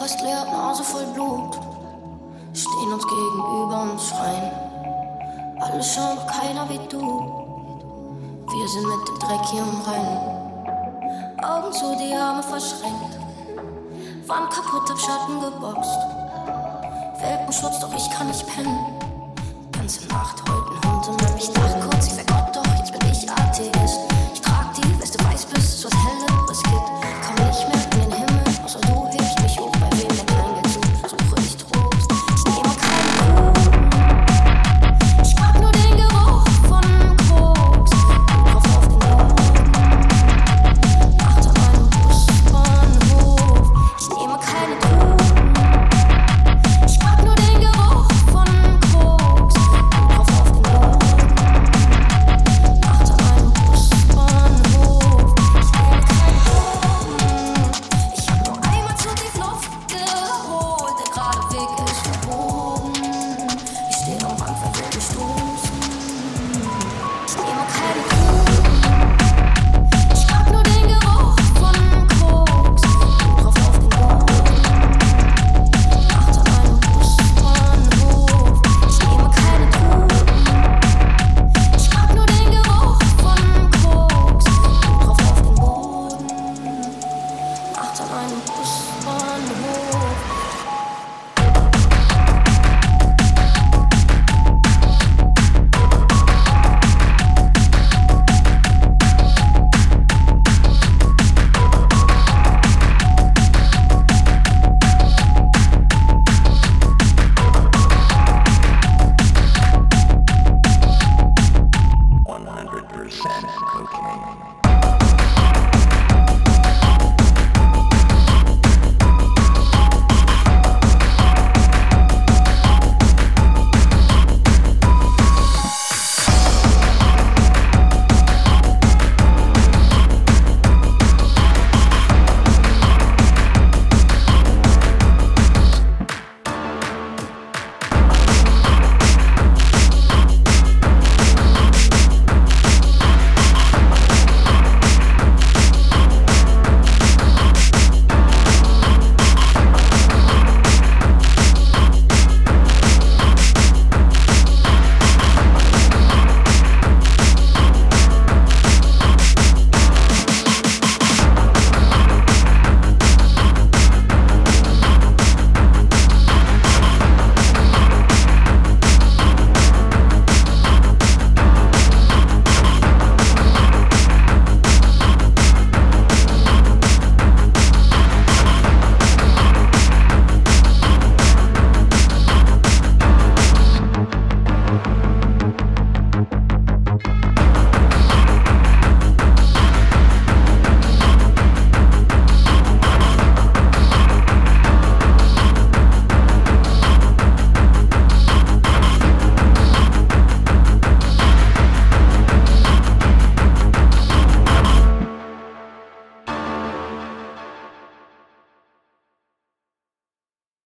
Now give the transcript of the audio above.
Fast leer, Nase voll Blut. Stehen uns gegenüber und schreien. Alle schauen, doch keiner wie du. Wir sind mit dem Dreck hier im Rennen. Augen zu, die Arme verschränkt. Wand kaputt, hab Schatten geboxt. Welpenschutz, doch ich kann nicht pennen. Ganze Nacht heute